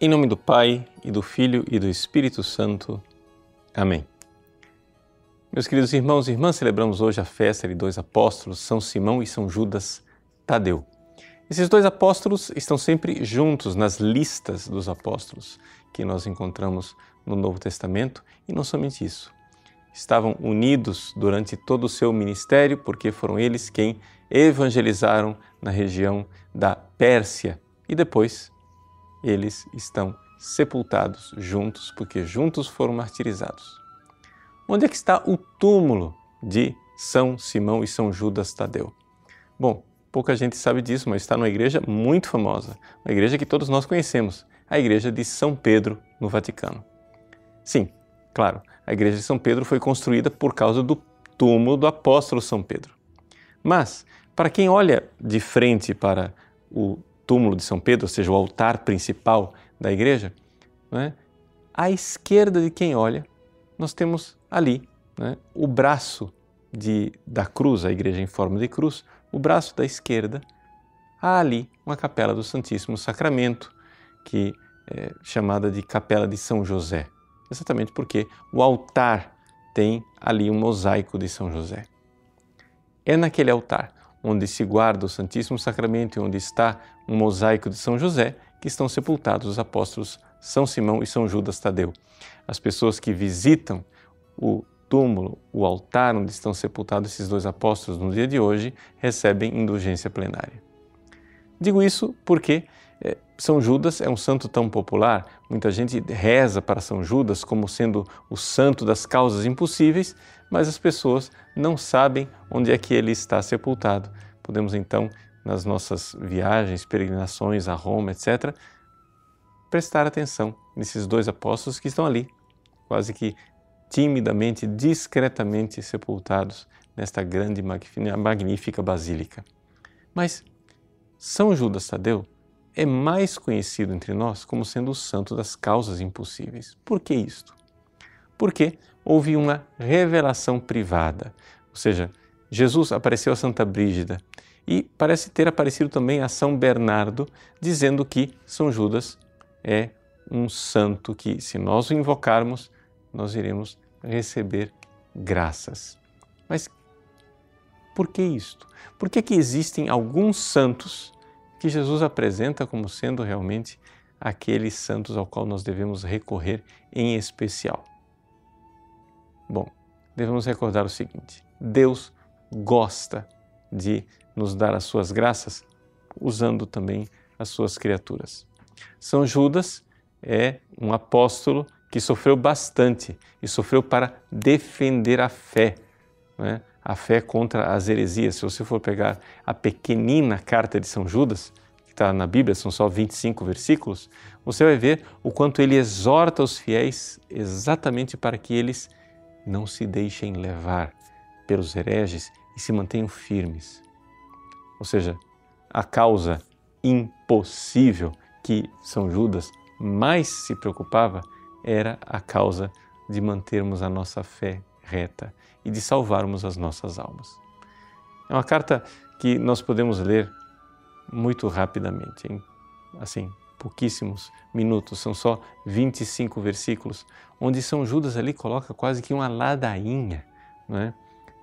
Em nome do Pai, e do Filho e do Espírito Santo. Amém. Meus queridos irmãos e irmãs, celebramos hoje a festa de dois apóstolos, São Simão e São Judas Tadeu. Esses dois apóstolos estão sempre juntos nas listas dos apóstolos que nós encontramos no Novo Testamento e não somente isso. Estavam unidos durante todo o seu ministério porque foram eles quem evangelizaram na região da Pérsia e depois eles estão sepultados juntos, porque juntos foram martirizados. Onde é que está o túmulo de São Simão e São Judas Tadeu? Bom, pouca gente sabe disso, mas está numa igreja muito famosa, uma igreja que todos nós conhecemos, a igreja de São Pedro, no Vaticano. Sim, claro, a igreja de São Pedro foi construída por causa do túmulo do apóstolo São Pedro. Mas, para quem olha de frente para o túmulo de São Pedro, ou seja, o altar principal da igreja, né, à esquerda de quem olha, nós temos ali né, o braço de, da cruz, a igreja em forma de cruz, o braço da esquerda, há ali uma capela do Santíssimo Sacramento, que é chamada de Capela de São José, exatamente porque o altar tem ali um mosaico de São José. É naquele altar onde se guarda o Santíssimo Sacramento e onde está um mosaico de São José, que estão sepultados os apóstolos São Simão e São Judas Tadeu. As pessoas que visitam o túmulo, o altar onde estão sepultados esses dois apóstolos no dia de hoje, recebem indulgência plenária. Digo isso porque São Judas é um santo tão popular, muita gente reza para São Judas como sendo o santo das causas impossíveis, mas as pessoas não sabem onde é que ele está sepultado. Podemos então, nas nossas viagens, peregrinações a Roma, etc., prestar atenção nesses dois apóstolos que estão ali, quase que timidamente, discretamente sepultados nesta grande, magnífica basílica. Mas São Judas Tadeu é mais conhecido entre nós como sendo o santo das causas impossíveis. Por que isto? Porque houve uma revelação privada, ou seja, Jesus apareceu a Santa Brígida e parece ter aparecido também a São Bernardo, dizendo que São Judas é um santo que, se nós o invocarmos, nós iremos receber graças. Mas por que isto? Por que, que existem alguns santos que Jesus apresenta como sendo realmente aqueles santos ao qual nós devemos recorrer em especial. Bom, devemos recordar o seguinte: Deus gosta de nos dar as suas graças usando também as suas criaturas. São Judas é um apóstolo que sofreu bastante e sofreu para defender a fé. Né? A fé contra as heresias. Se você for pegar a pequenina carta de São Judas, que está na Bíblia, são só 25 versículos, você vai ver o quanto ele exorta os fiéis exatamente para que eles não se deixem levar pelos hereges e se mantenham firmes. Ou seja, a causa impossível que São Judas mais se preocupava era a causa de mantermos a nossa fé reta e de salvarmos as nossas almas. É uma carta que nós podemos ler muito rapidamente, em assim, pouquíssimos minutos, são só 25 versículos, onde São Judas ali coloca quase que uma ladainha é,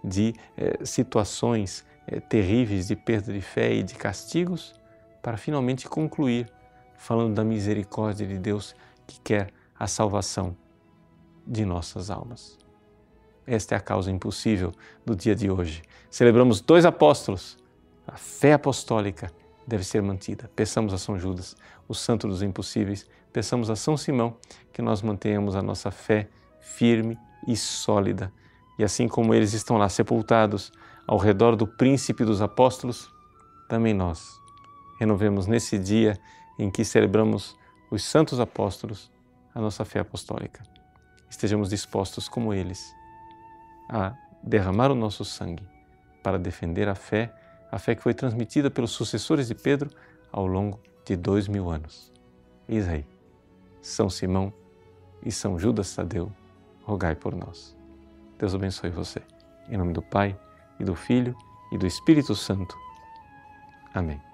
de é, situações é, terríveis de perda de fé e de castigos, para finalmente concluir falando da misericórdia de Deus que quer a salvação de nossas almas. Esta é a causa impossível do dia de hoje. Celebramos dois apóstolos. A fé apostólica deve ser mantida. Peçamos a São Judas, o santo dos impossíveis. Peçamos a São Simão que nós mantenhamos a nossa fé firme e sólida. E assim como eles estão lá sepultados ao redor do príncipe dos apóstolos, também nós renovemos nesse dia em que celebramos os santos apóstolos a nossa fé apostólica. Estejamos dispostos como eles a derramar o nosso sangue para defender a fé, a fé que foi transmitida pelos sucessores de Pedro ao longo de dois mil anos. Eis aí, São Simão e São Judas Tadeu, rogai por nós. Deus abençoe você. Em nome do Pai, e do Filho, e do Espírito Santo. Amém.